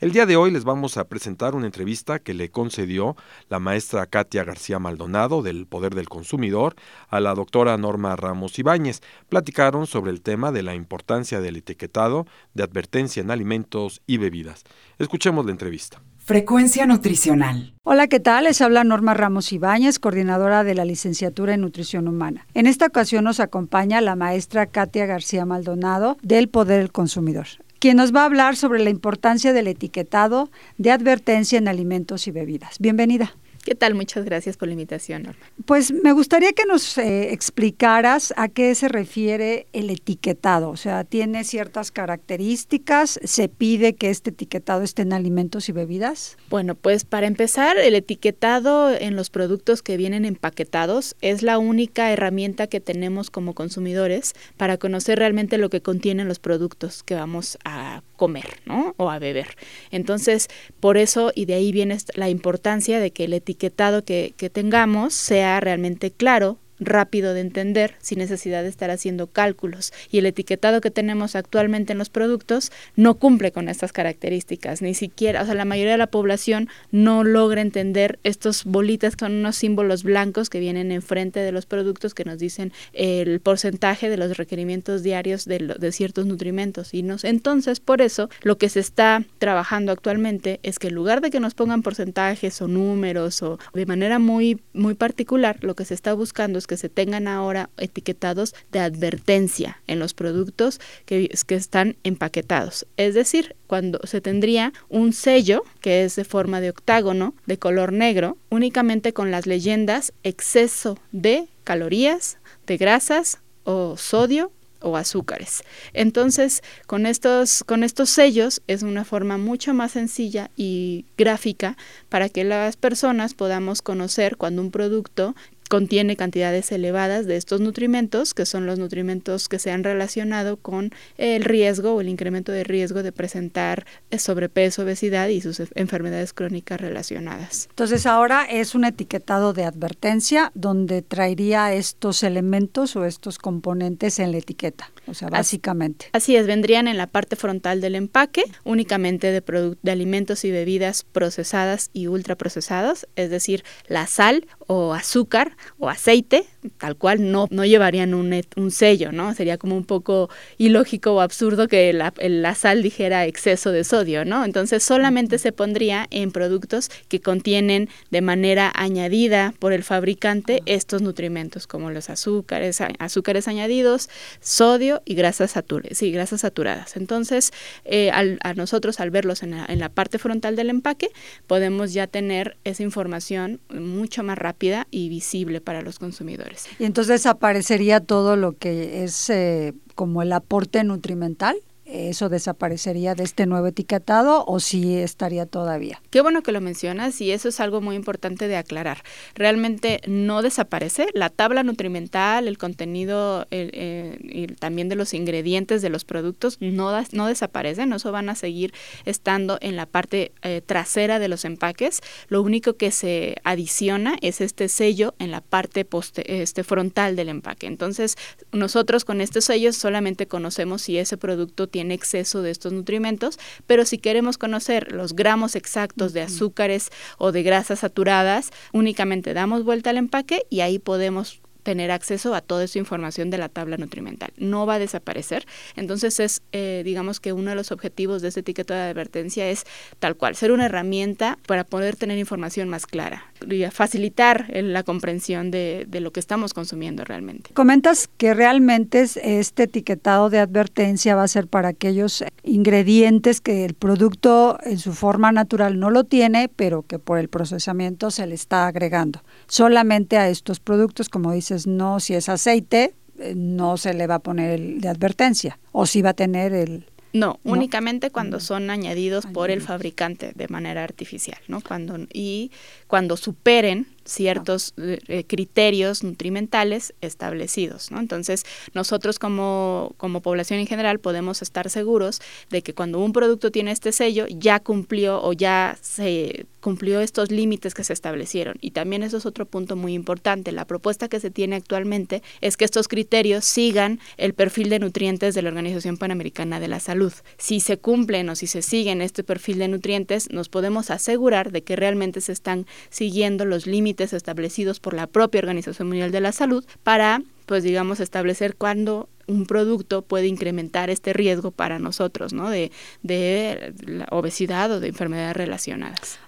El día de hoy les vamos a presentar una entrevista que le concedió la maestra Katia García Maldonado del Poder del Consumidor a la doctora Norma Ramos Ibáñez. Platicaron sobre el tema de la importancia del etiquetado de advertencia en alimentos y bebidas. Escuchemos la entrevista. Frecuencia Nutricional. Hola, ¿qué tal? Les habla Norma Ramos Ibáñez, coordinadora de la licenciatura en Nutrición Humana. En esta ocasión nos acompaña la maestra Katia García Maldonado del Poder del Consumidor quien nos va a hablar sobre la importancia del etiquetado de advertencia en alimentos y bebidas. Bienvenida. ¿Qué tal? Muchas gracias por la invitación, Norma. Pues me gustaría que nos eh, explicaras a qué se refiere el etiquetado. O sea, ¿tiene ciertas características? ¿Se pide que este etiquetado esté en alimentos y bebidas? Bueno, pues para empezar, el etiquetado en los productos que vienen empaquetados es la única herramienta que tenemos como consumidores para conocer realmente lo que contienen los productos que vamos a comer. O a beber. Entonces, por eso y de ahí viene la importancia de que el etiquetado que, que tengamos sea realmente claro, rápido de entender sin necesidad de estar haciendo cálculos. Y el etiquetado que tenemos actualmente en los productos no cumple con estas características, ni siquiera, o sea, la mayoría de la población no logra entender estos bolitas que son unos símbolos blancos que vienen enfrente de los productos que nos dicen el porcentaje de los requerimientos diarios de, ciertos nutrimentos. Y entonces, por eso, lo que se está trabajando actualmente es que en lugar de que nos pongan porcentajes o números o de manera muy, muy particular, lo que se está buscando es que se tengan ahora etiquetados de advertencia en los productos que, que están empaquetados. Es decir, cuando se tendría un sello que es de forma de octágono, de color negro, únicamente con las leyendas exceso de calorías, de grasas o sodio o azúcares. Entonces, con estos, con estos sellos es una forma mucho más sencilla y gráfica para que las personas podamos conocer cuando un producto contiene cantidades elevadas de estos nutrimentos, que son los nutrimentos que se han relacionado con el riesgo o el incremento de riesgo de presentar eh, sobrepeso, obesidad y sus enfermedades crónicas relacionadas. Entonces ahora es un etiquetado de advertencia donde traería estos elementos o estos componentes en la etiqueta, o sea, básicamente. Así es, vendrían en la parte frontal del empaque, únicamente de, de alimentos y bebidas procesadas y ultraprocesadas, es decir, la sal o azúcar o aceite, tal cual no, no llevarían un, un sello, ¿no? Sería como un poco ilógico o absurdo que la, la, sal dijera exceso de sodio, ¿no? Entonces solamente se pondría en productos que contienen de manera añadida por el fabricante estos nutrimentos como los azúcares, azúcares añadidos, sodio y grasas saturadas, sí, grasas saturadas. Entonces, eh, al, a nosotros al verlos en la, en la parte frontal del empaque, podemos ya tener esa información mucho más rápida y visible para los consumidores. Y entonces aparecería todo lo que es eh, como el aporte nutrimental eso desaparecería de este nuevo etiquetado o si estaría todavía. Qué bueno que lo mencionas y eso es algo muy importante de aclarar. Realmente no desaparece. La tabla nutrimental, el contenido eh, y también de los ingredientes de los productos no, no desaparecen, eso van a seguir estando en la parte eh, trasera de los empaques. Lo único que se adiciona es este sello en la parte poste, este, frontal del empaque. Entonces, nosotros con estos sellos solamente conocemos si ese producto tiene en exceso de estos nutrimentos, pero si queremos conocer los gramos exactos de azúcares o de grasas saturadas, únicamente damos vuelta al empaque y ahí podemos tener acceso a toda esa información de la tabla nutrimental. No va a desaparecer. Entonces es, eh, digamos que uno de los objetivos de este etiqueta de advertencia es tal cual, ser una herramienta para poder tener información más clara y facilitar la comprensión de, de, lo que estamos consumiendo realmente. Comentas que realmente este etiquetado de advertencia va a ser para aquellos ingredientes que el producto en su forma natural no lo tiene, pero que por el procesamiento se le está agregando. Solamente a estos productos, como no si es aceite, eh, no se le va a poner el de advertencia, o si va a tener el, no, únicamente cuando son añadidos por el fabricante de manera artificial, ¿no? Cuando y cuando superen ciertos eh, eh, criterios nutrimentales establecidos. ¿no? Entonces, nosotros como, como población en general podemos estar seguros de que cuando un producto tiene este sello ya cumplió o ya se cumplió estos límites que se establecieron. Y también eso es otro punto muy importante. La propuesta que se tiene actualmente es que estos criterios sigan el perfil de nutrientes de la Organización Panamericana de la Salud. Si se cumplen o si se siguen este perfil de nutrientes, nos podemos asegurar de que realmente se están siguiendo los límites establecidos por la propia Organización Mundial de la Salud para, pues digamos, establecer cuándo un producto puede incrementar este riesgo para nosotros, ¿no? De, la obesidad o de enfermedades relacionadas.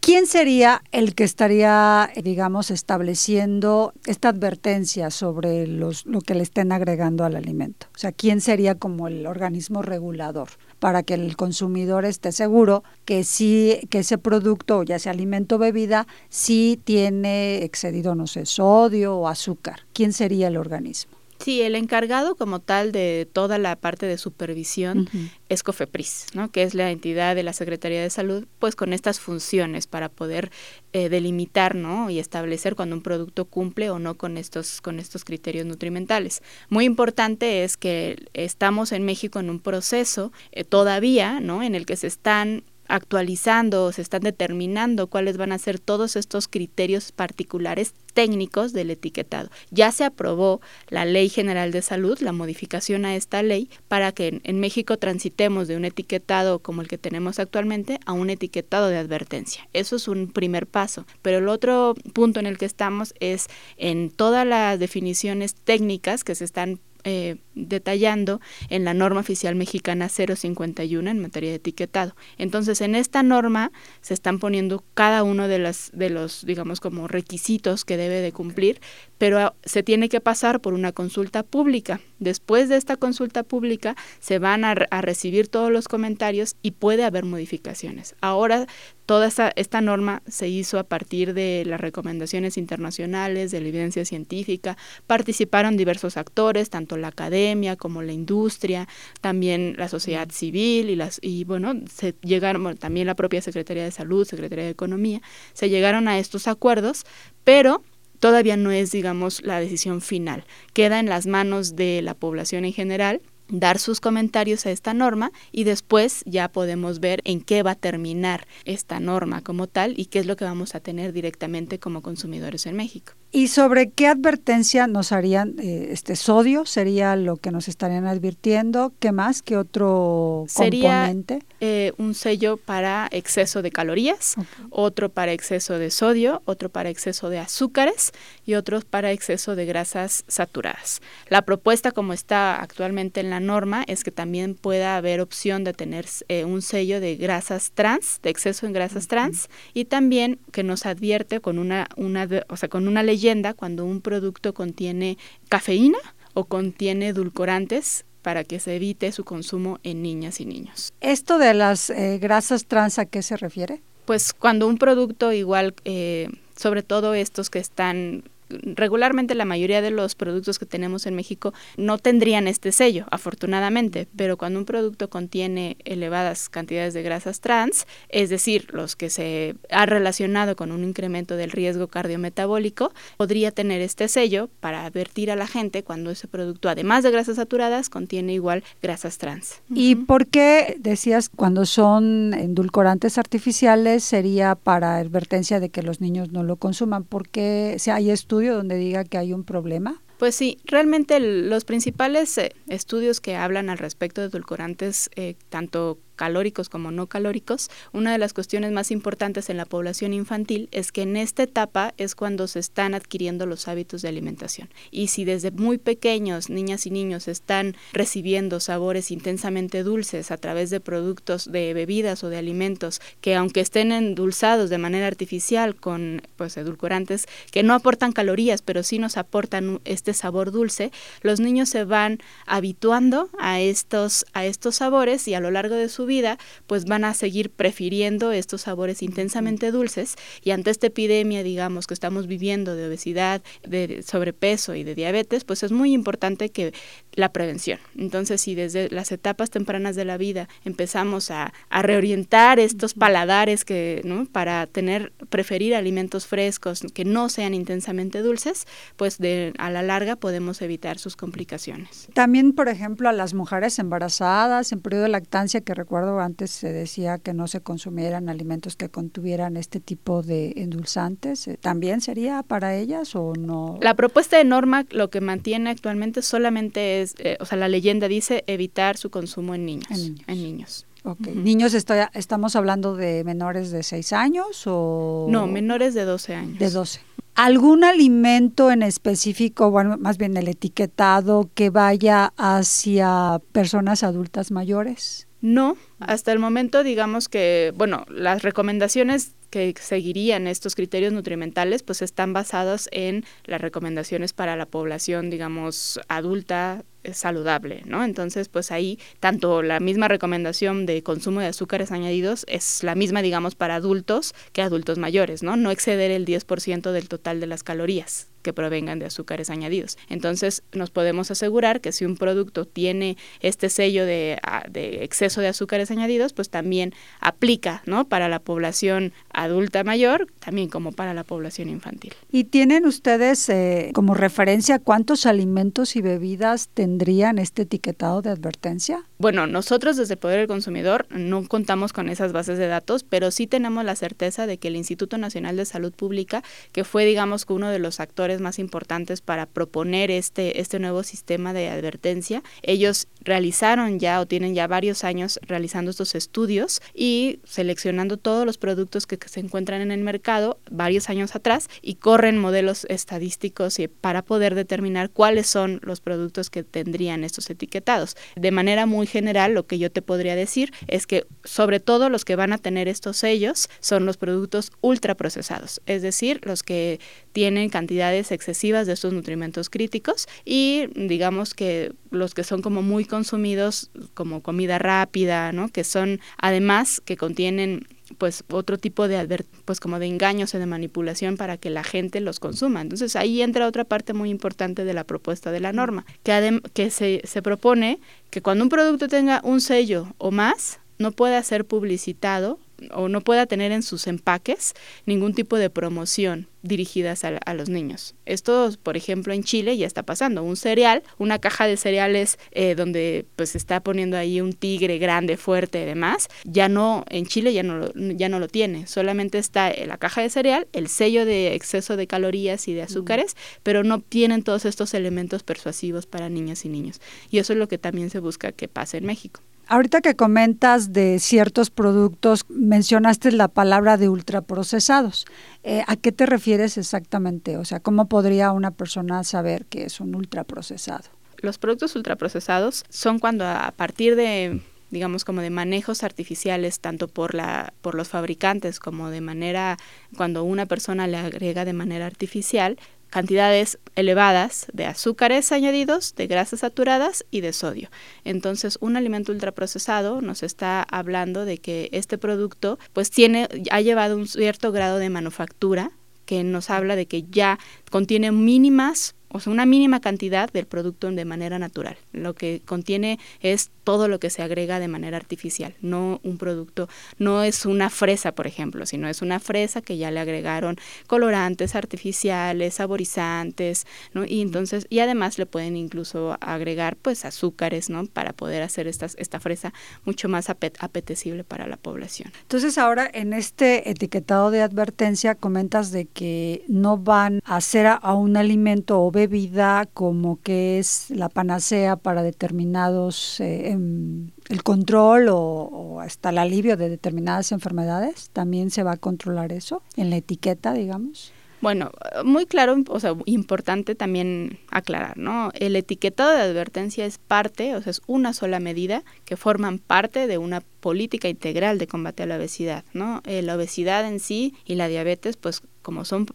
¿Quién sería el que estaría, digamos, estableciendo esta advertencia sobre los, lo que le estén agregando al alimento? O sea, ¿quién sería como el organismo regulador para que el consumidor esté seguro que sí, que ese producto, ya sea alimento o bebida, sí tiene excedido, no sé, sodio o azúcar? ¿Quién sería el organismo? Sí, el encargado como tal de toda la parte de supervisión es COFEPRIS, ¿no? que es la entidad de la Secretaría de Salud, pues con estas funciones para poder eh, delimitar ¿no? y establecer cuando un producto cumple o no con estos, con estos criterios nutrimentales. Muy importante es que estamos en México en un proceso eh, todavía ¿no? en el que se están actualizando, se están determinando cuáles van a ser todos estos criterios particulares técnicos del etiquetado. Ya se aprobó la Ley General de Salud, la modificación a esta ley, para que en, México transitemos de un etiquetado como el que tenemos actualmente a un etiquetado de advertencia. Eso es un primer paso. Pero el otro punto en el que estamos es en todas las definiciones técnicas que se están eh, detallando en la norma oficial mexicana 051 en materia de etiquetado. Entonces, en esta norma se están poniendo cada uno de, las, de los, digamos, como requisitos que debe de cumplir, pero se tiene que pasar por una consulta pública. Después de esta consulta pública se van a, recibir todos los comentarios y puede haber modificaciones. Ahora toda esta, esta, norma se hizo a partir de las recomendaciones internacionales, de la evidencia científica. Participaron diversos actores, tanto la academia como la industria, también la sociedad civil y las y bueno, se llegaron también la propia Secretaría de Salud, Secretaría de Economía, se llegaron a estos acuerdos, pero todavía no es, digamos, la decisión final. Queda en las manos de la población en general dar sus comentarios a esta norma y después ya podemos ver en qué va a terminar esta norma como tal y qué es lo que vamos a tener directamente como consumidores en México. ¿Y sobre qué advertencia nos harían? Eh, este sodio sería lo que nos estarían advirtiendo. ¿Qué más? ¿Qué otro componente? Eh, un sello para exceso de calorías, otro para exceso de sodio, otro para exceso de azúcares y otros para exceso de grasas saturadas. La propuesta como está actualmente en la norma es que también pueda haber opción de tener eh, un sello de grasas trans, de exceso en grasas trans y también que nos advierte con una, una o sea, con una leyenda cuando un producto contiene cafeína o contiene edulcorantes para que se evite su consumo en niñas y niños. ¿Esto de las eh, grasas trans a qué se refiere? Pues cuando un producto igual, eh, sobre todo estos que están regularmente la mayoría de los productos que tenemos en México no tendrían este sello, afortunadamente, pero cuando un producto contiene elevadas cantidades de grasas trans, es decir, los que se ha relacionado con un incremento del riesgo cardiometabólico, podría tener este sello para advertir a la gente cuando ese producto, además de grasas saturadas, contiene igual grasas trans. ¿Y por qué decías cuando son endulcorantes artificiales sería para advertencia de que los niños no lo consuman? Porque si hay estudios donde diga que hay un problema? Pues sí, realmente los principales eh, estudios que hablan al respecto de edulcorantes, eh, tanto calóricos como no calóricos, una de las cuestiones más importantes en la población infantil es que en esta etapa es cuando se están adquiriendo los hábitos de alimentación. Y si desde muy pequeños, niñas y niños, están recibiendo sabores intensamente dulces a través de productos de bebidas o de alimentos que aunque estén endulzados de manera artificial con pues edulcorantes que no aportan calorías, pero sí nos aportan este sabor dulce, los niños se van habituando a estos a estos sabores y a lo largo de su vida pues van a seguir prefiriendo estos sabores intensamente dulces y ante esta epidemia, digamos, que estamos viviendo de obesidad, de sobrepeso y de diabetes, pues es muy importante que la prevención. Entonces, si desde las etapas tempranas de la vida empezamos a, reorientar estos paladares que, ¿no? para tener, preferir alimentos frescos que no sean intensamente dulces, pues de, a la larga podemos evitar sus complicaciones. También, por ejemplo, a las mujeres embarazadas en periodo de lactancia, que recuerdo antes se decía que no se consumieran alimentos que contuvieran este tipo de endulzantes, eh, ¿también sería para ellas o no? La propuesta de norma lo que mantiene actualmente solamente es eh, o sea, la leyenda dice evitar su consumo en niños. En niños. ¿Niños estamos hablando de menores de 6 años o...? No, menores de 12 años. De 12. ¿Algún alimento en específico, bueno, más bien el etiquetado, que vaya hacia personas adultas mayores? No, hasta el momento digamos que, bueno, las recomendaciones que seguirían estos criterios nutrimentales pues están basados en las recomendaciones para la población, digamos, adulta saludable, ¿no? Entonces, pues ahí tanto la misma recomendación de consumo de azúcares añadidos es la misma, digamos, para adultos que adultos mayores, ¿no? No exceder el 10% del total de las calorías que provengan de azúcares añadidos. Entonces, nos podemos asegurar que si un producto tiene este sello de, ah, de exceso de azúcares añadidos, pues también aplica, ¿no? Para la población adulta mayor, también como para la población infantil. ¿Y tienen ustedes eh, como referencia cuántos alimentos y bebidas tendrían este etiquetado de advertencia? Bueno, nosotros desde el Poder del Consumidor no contamos con esas bases de datos, pero sí tenemos la certeza de que el Instituto Nacional de Salud Pública, que fue, digamos, uno de los actores más importantes para proponer este, este nuevo sistema de advertencia, ellos realizaron ya o tienen ya varios años realizando estos estudios y seleccionando todos los productos que se encuentran en el mercado varios años atrás y corren modelos estadísticos para poder determinar cuáles son los productos que tendrían estos etiquetados. De manera muy general, lo que yo te podría decir es que sobre todo los que van a tener estos sellos son los productos ultraprocesados, es decir, los que tienen cantidades excesivas de estos nutrimentos críticos y digamos que los que son como muy consumidos como comida rápida, ¿no? Que son además que contienen pues otro tipo de pues como de engaños o de manipulación para que la gente los consuma. Entonces ahí entra otra parte muy importante de la propuesta de la norma, que, que se, se propone que cuando un producto tenga un sello o más, no pueda ser publicitado o no pueda tener en sus empaques ningún tipo de promoción dirigidas a, los niños. Esto, por ejemplo, en Chile ya está pasando. Un cereal, una caja de cereales eh, donde pues se está poniendo ahí un tigre grande, fuerte y demás, ya no, en Chile ya no, ya no lo tiene. Solamente está en la caja de cereal, el sello de exceso de calorías y de azúcares, pero no tienen todos estos elementos persuasivos para niñas y niños. Y eso es lo que también se busca que pase en México. Ahorita que comentas de ciertos productos, mencionaste la palabra de ultraprocesados. Eh, ¿A qué te refieres exactamente? O sea, ¿cómo podría una persona saber que es un ultraprocesado? Los productos ultraprocesados son cuando a partir de digamos como de manejos artificiales tanto por la por los fabricantes como de manera cuando una persona le agrega de manera artificial cantidades elevadas de azúcares añadidos, de grasas saturadas y de sodio. Entonces, un alimento ultraprocesado nos está hablando de que este producto pues tiene ha llevado un cierto grado de manufactura que nos habla de que ya contiene mínimas o sea, una mínima cantidad del producto de manera natural. Lo que contiene es todo lo que se agrega de manera artificial, no un producto, no es una fresa, por ejemplo, sino es una fresa que ya le agregaron colorantes artificiales, saborizantes, ¿no? Y entonces, y además le pueden incluso agregar pues azúcares, ¿no? Para poder hacer esta, esta fresa mucho más apetecible para la población. Entonces, ahora en este etiquetado de advertencia comentas de que no van a hacer a un alimento o bebida como que es la panacea para determinados, eh, em, el control o, hasta el alivio de determinadas enfermedades? ¿También se va a controlar eso en la etiqueta, digamos? Bueno, muy claro, o sea, importante también aclarar, ¿no? El etiquetado de advertencia es parte, o sea, es una sola medida que forman parte de una política integral de combate a la obesidad, ¿no? Eh, la obesidad en sí y la diabetes, pues como son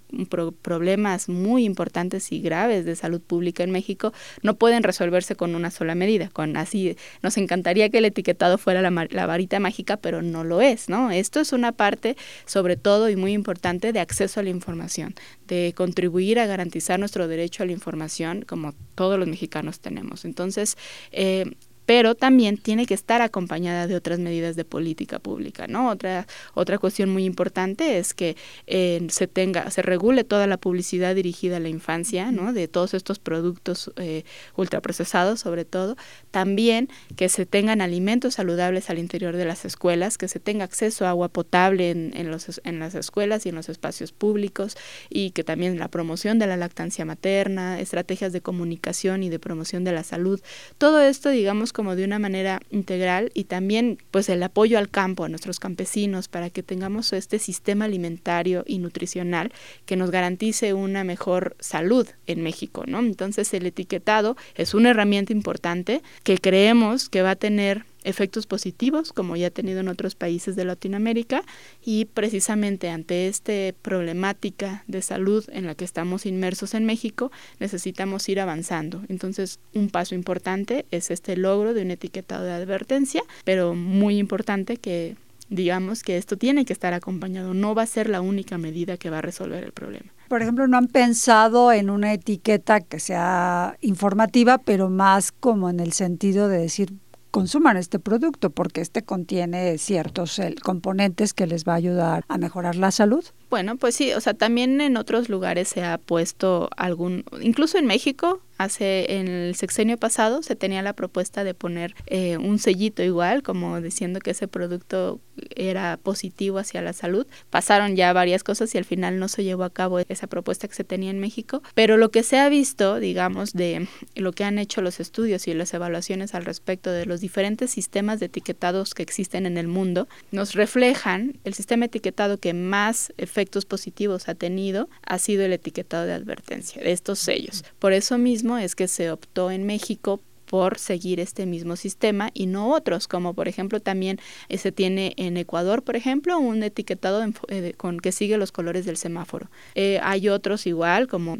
problemas muy importantes y graves de salud pública en México, no pueden resolverse con una sola medida. Con así nos encantaría que el etiquetado fuera la, la, varita mágica, pero no lo es, ¿no? Esto es una parte, sobre todo y muy importante, de acceso a la información, de contribuir a garantizar nuestro derecho a la información, como todos los mexicanos tenemos. Entonces, eh, pero también tiene que estar acompañada de otras medidas de política pública, ¿no? Otra otra cuestión muy importante es que eh, se tenga se regule toda la publicidad dirigida a la infancia, ¿no? De todos estos productos eh, ultraprocesados, sobre todo, también que se tengan alimentos saludables al interior de las escuelas, que se tenga acceso a agua potable en, en, los, en las escuelas y en los espacios públicos y que también la promoción de la lactancia materna, estrategias de comunicación y de promoción de la salud, todo esto, digamos, como de una manera integral y también pues el apoyo al campo, a nuestros campesinos, para que tengamos este sistema alimentario y nutricional que nos garantice una mejor salud en México, ¿no? Entonces el etiquetado es una herramienta importante que creemos que va a tener efectos positivos, como ya ha tenido en otros países de Latinoamérica, y precisamente ante esta problemática de salud en la que estamos inmersos en México, necesitamos ir avanzando. Entonces, un paso importante es este logro de un etiquetado de advertencia, pero muy importante que digamos que esto tiene que estar acompañado, no va a ser la única medida que va a resolver el problema. Por ejemplo, no han pensado en una etiqueta que sea informativa, pero más como en el sentido de decir, consuman este producto porque este contiene ciertos eh, componentes que les va a ayudar a mejorar la salud. Bueno, pues sí, o sea, también en otros lugares se ha puesto algún, incluso en México, hace en el sexenio pasado se tenía la propuesta de poner eh, un sellito igual, como diciendo que ese producto era positivo hacia la salud. Pasaron ya varias cosas y al final no se llevó a cabo esa propuesta que se tenía en México, pero lo que se ha visto, digamos, de lo que han hecho los estudios y las evaluaciones al respecto de los diferentes sistemas de etiquetados que existen en el mundo, nos reflejan el sistema etiquetado que más efectos positivos ha tenido ha sido el etiquetado de advertencia de estos sellos. Por eso mismo es que se optó en México por seguir este mismo sistema y no otros, como por ejemplo también eh, se tiene en Ecuador, por ejemplo, un etiquetado eh, con que sigue los colores del semáforo. Eh, hay otros igual, como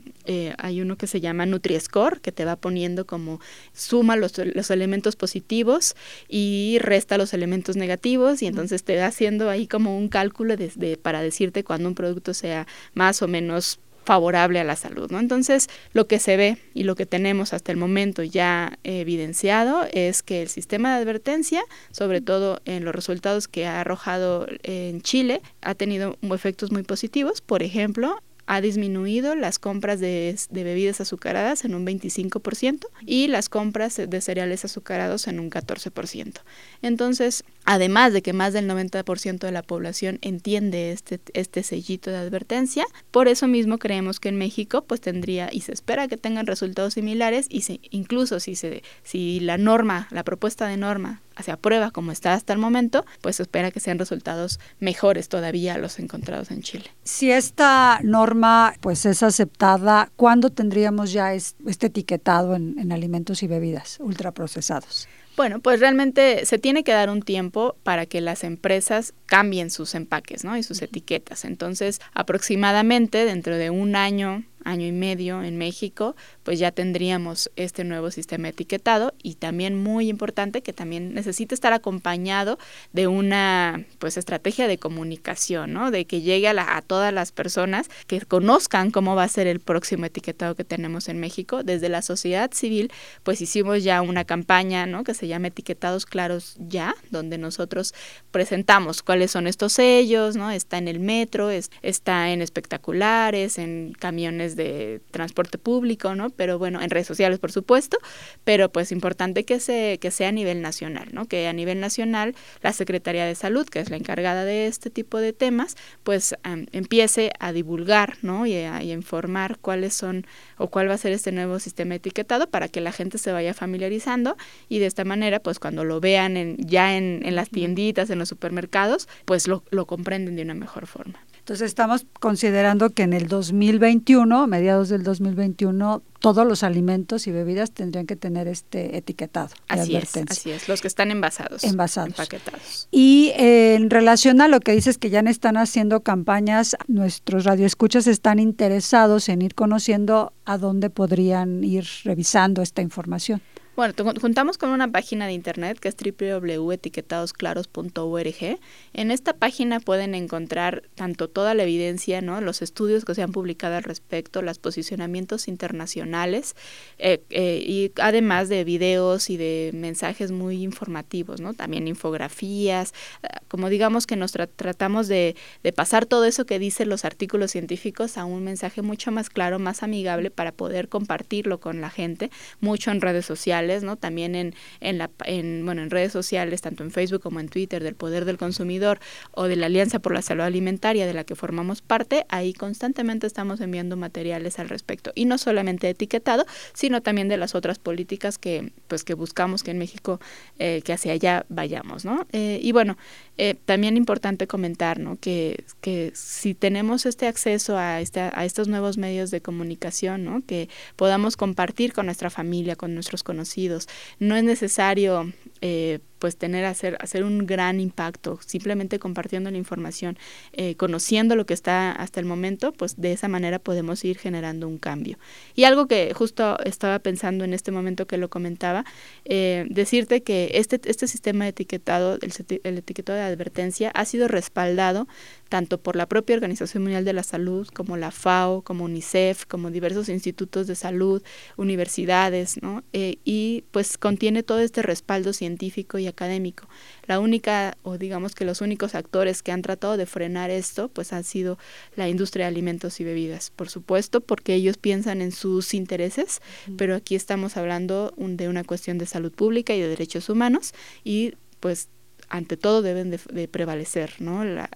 hay uno que se llama NutriScore, que te va poniendo como suma los, los elementos positivos y resta los elementos negativos y entonces te va haciendo ahí como un cálculo de, para decirte cuando un producto sea más o menos favorable a la salud. ¿no? Entonces, lo que se ve y lo que tenemos hasta el momento ya evidenciado es que el sistema de advertencia, sobre todo en los resultados que ha arrojado en Chile, ha tenido efectos muy positivos. Por ejemplo, ha disminuido las compras de, de, bebidas azucaradas en un 25% y las compras de cereales azucarados en un 14%. Entonces, además de que más del 90% de la población entiende este, este sellito de advertencia, por eso mismo creemos que en México pues tendría y se espera que tengan resultados similares y incluso si, se, si la norma, la propuesta de norma se aprueba como está hasta el momento, pues se espera que sean resultados mejores todavía los encontrados en Chile. Si esta norma pues es aceptada, ¿cuándo tendríamos ya este etiquetado en, en alimentos y bebidas ultraprocesados? Bueno, pues realmente se tiene que dar un tiempo para que las empresas cambien sus empaques, ¿no? Y sus etiquetas. Entonces, aproximadamente dentro de un año, año y medio en México, pues ya tendríamos este nuevo sistema etiquetado y también muy importante que también necesita estar acompañado de una pues estrategia de comunicación, ¿no? De que llegue a, a todas las personas que conozcan cómo va a ser el próximo etiquetado que tenemos en México. Desde la sociedad civil, pues hicimos ya una campaña, ¿no? Que se llama Etiquetados Claros Ya, donde nosotros presentamos cuáles son estos sellos, ¿no? Está en el metro, es, está en espectaculares, en camiones través de transporte público, ¿no? Pero bueno, en redes sociales, por supuesto, pero pues importante que, se, que sea a nivel nacional, ¿no? Que a nivel nacional la Secretaría de Salud, que es la encargada de este tipo de temas, pues empiece a divulgar, ¿no? Y a, y a informar cuáles son o cuál va a ser este nuevo sistema etiquetado para que la gente se vaya familiarizando y de esta manera, pues cuando lo vean en, ya en, en las tienditas, en los supermercados, pues lo, lo comprenden de una mejor forma. Entonces estamos considerando que en el 2021, mediados del 2021, todos los alimentos y bebidas tendrían que tener este etiquetado. Así es, así es, los que están envasados. Envasados. Empaquetados. Y eh, en relación a lo que dices que ya están haciendo campañas, nuestros radioescuchas están interesados en ir conociendo a dónde podrían ir revisando esta información. Bueno, juntamos con una página de internet que es www.etiquetadosclaros.org. En esta página pueden encontrar tanto toda la evidencia, ¿no? los estudios que se han publicado al respecto, los posicionamientos internacionales eh, eh, y además de videos y de mensajes muy informativos, ¿no? también infografías, eh, como digamos que nos tratamos de, de pasar todo eso que dicen los artículos científicos a un mensaje mucho más claro, más amigable para poder compartirlo con la gente, mucho en redes sociales ¿no? También en, bueno, en redes sociales, tanto en Facebook como en Twitter, del Poder del Consumidor o de la Alianza por la Salud Alimentaria de la que formamos parte, ahí constantemente estamos enviando materiales al respecto. Y no solamente etiquetado, sino también de las otras políticas que, pues, que buscamos que en México, eh, que hacia allá vayamos, ¿no? Eh, y bueno, eh, también importante comentar, ¿no? Que, que si tenemos este acceso a, esta, a estos nuevos medios de comunicación, ¿no? Que podamos compartir con nuestra familia, con nuestros conocidos, no es necesario eh, pues tener hacer hacer un gran impacto simplemente compartiendo la información eh, conociendo lo que está hasta el momento pues de esa manera podemos ir generando un cambio. Y algo que justo estaba pensando en este momento que lo comentaba eh, decirte que este este sistema de etiquetado el, el etiquetado de advertencia ha sido respaldado tanto por la propia Organización Mundial de la Salud como la FAO como UNICEF como diversos institutos de salud universidades ¿no? Eh, y pues contiene todo este respaldo científico y académico. La única, o digamos que los únicos actores que han tratado de frenar esto, pues han sido la industria de alimentos y bebidas, por supuesto, porque ellos piensan en sus intereses, pero aquí estamos hablando de una cuestión de salud pública y de derechos humanos y pues ante todo deben de, prevalecer ¿no? La,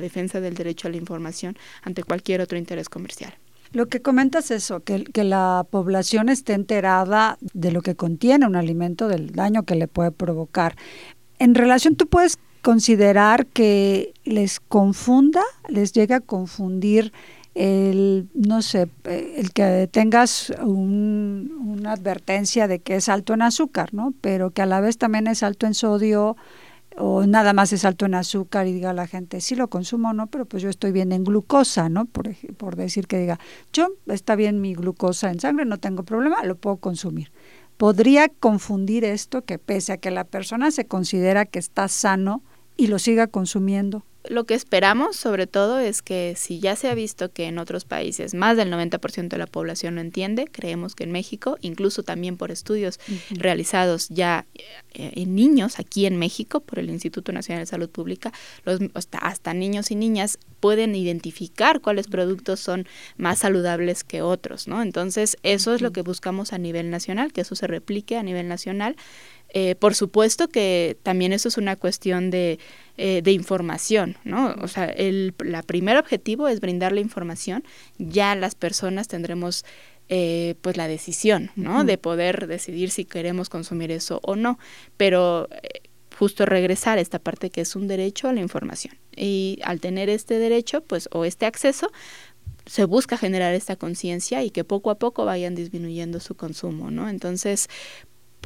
defensa del derecho a la información ante cualquier otro interés comercial. Lo que comentas es eso, que, que la población esté enterada de lo que contiene un alimento, del daño que le puede provocar. En relación, tú puedes considerar que les confunda, les llega a confundir el, no sé, el que tengas una advertencia de que es alto en azúcar, ¿no? Pero que a la vez también es alto en sodio, o nada más es alto en azúcar y diga la gente, sí lo consumo, ¿no? Pero pues yo estoy bien en glucosa, ¿no? Por, por decir que diga, yo está bien mi glucosa en sangre, no tengo problema, lo puedo consumir. Podría confundir esto que pese a que la persona se considera que está sano y lo siga consumiendo, lo que esperamos, sobre todo, es que si ya se ha visto que en otros países más del 90% de la población lo entiende, creemos que en México, incluso también por estudios realizados ya eh, en niños aquí en México por el Instituto Nacional de Salud Pública, los, hasta, hasta niños y niñas pueden identificar cuáles productos son más saludables que otros, ¿no? Entonces, eso es lo que buscamos a nivel nacional, que eso se replique a nivel nacional. Eh, por supuesto que también eso es una cuestión de eh, de información, ¿no? O sea, el la primer objetivo es brindar la información, ya las personas tendremos eh, pues la decisión, ¿no? De poder decidir si queremos consumir eso o no, pero eh, justo regresar a esta parte que es un derecho a la información. Y al tener este derecho, pues, o este acceso, se busca generar esta conciencia y que poco a poco vayan disminuyendo su consumo, ¿no? Entonces,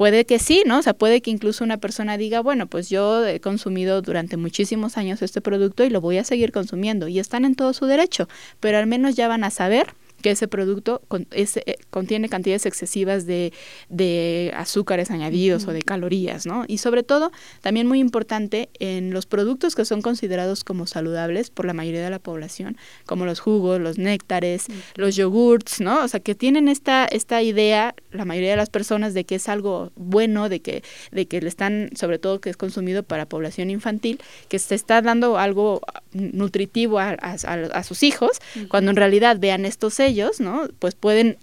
Puede que sí, ¿no? O sea, puede que incluso una persona diga, bueno, pues yo he consumido durante muchísimos años este producto y lo voy a seguir consumiendo y están en todo su derecho, pero al menos ya van a saber que ese producto eh, contiene cantidades excesivas de, azúcares añadidos o de calorías, ¿no? Y sobre todo, también muy importante, en los productos que son considerados como saludables por la mayoría de la población, como los jugos, los néctares, los yogurts, ¿no? O sea, que tienen esta, esta idea, la mayoría de las personas, de que es algo bueno, de que, de que le están, sobre todo que es consumido para población infantil, que se está dando algo nutritivo a, sus hijos, cuando en realidad vean estos sellos ellos, ¿no? Pues pueden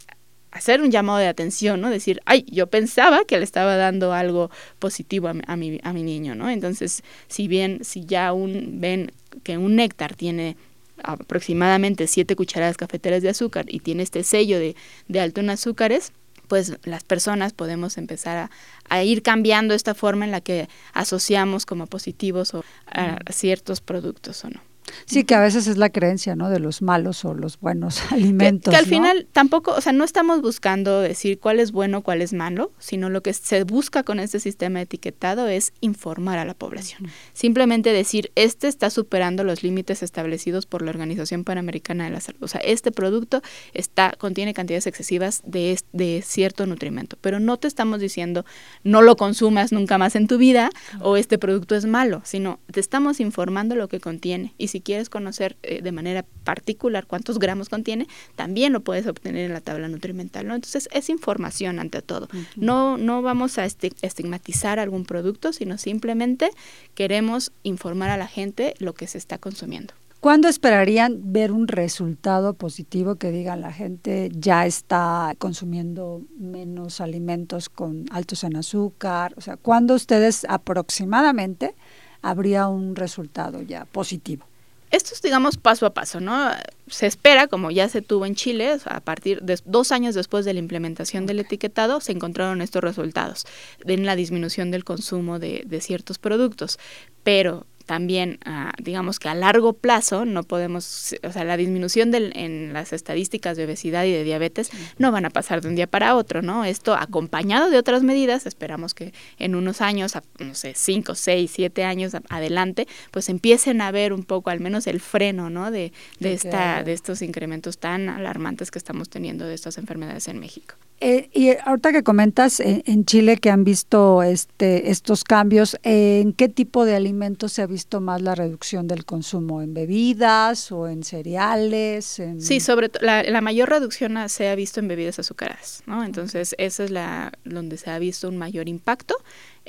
hacer un llamado de atención, ¿no? Decir, ay, yo pensaba que le estaba dando algo positivo a, mi, a mi niño, ¿no? Entonces, si bien, si ya un, ven que un néctar tiene aproximadamente 7 cucharadas cafeteras de azúcar y tiene este sello de, de alto en azúcares, pues las personas podemos empezar a, ir cambiando esta forma en la que asociamos como positivos o a ciertos productos o no. Sí, que a veces es la creencia, ¿no? De los malos o los buenos alimentos. Que, al final tampoco, o sea, no estamos buscando decir cuál es bueno, cuál es malo, sino lo que se busca con este sistema etiquetado es informar a la población. Simplemente decir, este está superando los límites establecidos por la Organización Panamericana de la Salud. O sea, este producto está, contiene cantidades excesivas de, de cierto nutrimento. Pero no te estamos diciendo, no lo consumas nunca más en tu vida o este producto es malo, sino te estamos informando lo que contiene. Y si si quieres conocer eh, de manera particular cuántos gramos contiene, también lo puedes obtener en la tabla nutrimental, ¿no? Entonces es información ante todo. No no vamos a estigmatizar algún producto, sino simplemente queremos informar a la gente lo que se está consumiendo. ¿Cuándo esperarían ver un resultado positivo que diga la gente ya está consumiendo menos alimentos con altos en azúcar? O sea, ¿cuándo ustedes aproximadamente habría un resultado ya positivo? Esto es, digamos, paso a paso, ¿no? Se espera, como ya se tuvo en Chile, a partir de dos años después de la implementación del etiquetado, se encontraron estos resultados en la disminución del consumo de, de ciertos productos. Pero también, ah, digamos que a largo plazo no podemos, o sea, la disminución del, en las estadísticas de obesidad y de diabetes no van a pasar de un día para otro, ¿no? Esto acompañado de otras medidas, esperamos que en unos años, no sé, cinco, seis, siete años adelante, pues empiecen a ver un poco, al menos el freno, ¿no? De, de, esta, de estos incrementos tan alarmantes que estamos teniendo de estas enfermedades en México. Eh, y ahorita que comentas en, Chile que han visto este, estos cambios, ¿en qué tipo de alimentos se ha visto más la reducción del consumo? ¿En bebidas o en cereales? Sí, sobre la, la mayor reducción se ha visto en bebidas azucaradas, ¿no? Entonces, esa es la donde se ha visto un mayor impacto.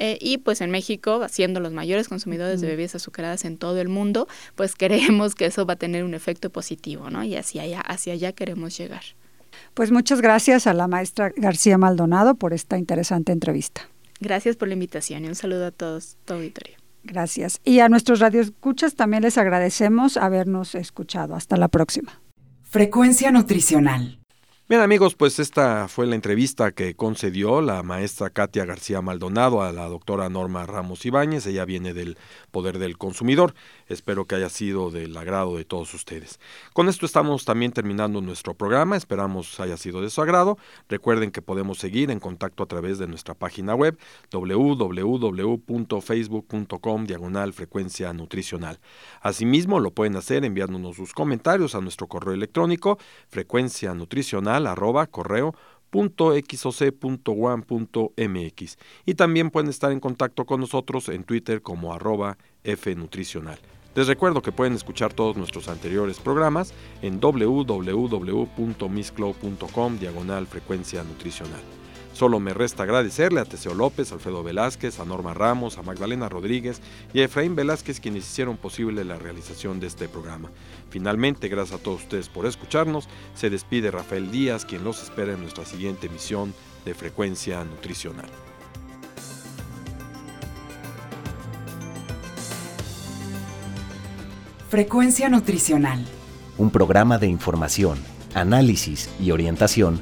Eh, y pues en México, siendo los mayores consumidores de bebidas azucaradas en todo el mundo, pues creemos que eso va a tener un efecto positivo, ¿no? Y hacia allá, hacia allá queremos llegar. Pues muchas gracias a la maestra García Maldonado por esta interesante entrevista. Gracias por la invitación y un saludo a todos, tu auditorio. Gracias. Y a nuestros radioescuchas también les agradecemos habernos escuchado. Hasta la próxima. Frecuencia nutricional. Bien amigos, pues esta fue la entrevista que concedió la maestra Katia García Maldonado a la doctora Norma Ramos Ibáñez. Ella viene del Poder del Consumidor. Espero que haya sido del agrado de todos ustedes. Con esto estamos también terminando nuestro programa. Esperamos haya sido de su agrado. Recuerden que podemos seguir en contacto a través de nuestra página web www.facebook.com diagonal frecuencia nutricional. Asimismo, lo pueden hacer enviándonos sus comentarios a nuestro correo electrónico frecuencia nutricional arroba correo .xoc.one.mx y también pueden estar en contacto con nosotros en Twitter como arroba fnutricional. Les recuerdo que pueden escuchar todos nuestros anteriores programas en www.misclow.com diagonal frecuencia nutricional. Solo me resta agradecerle a Teseo López, Alfredo Velázquez, a Norma Ramos, a Magdalena Rodríguez y a Efraín Velázquez quienes hicieron posible la realización de este programa. Finalmente, gracias a todos ustedes por escucharnos, se despide Rafael Díaz, quien los espera en nuestra siguiente emisión de Frecuencia Nutricional. Frecuencia Nutricional. Un programa de información, análisis y orientación